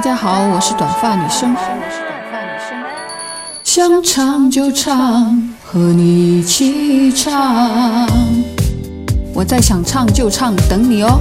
大家好，我是短发女生。想唱就唱，和你一起唱。我在想唱就唱，等你哦。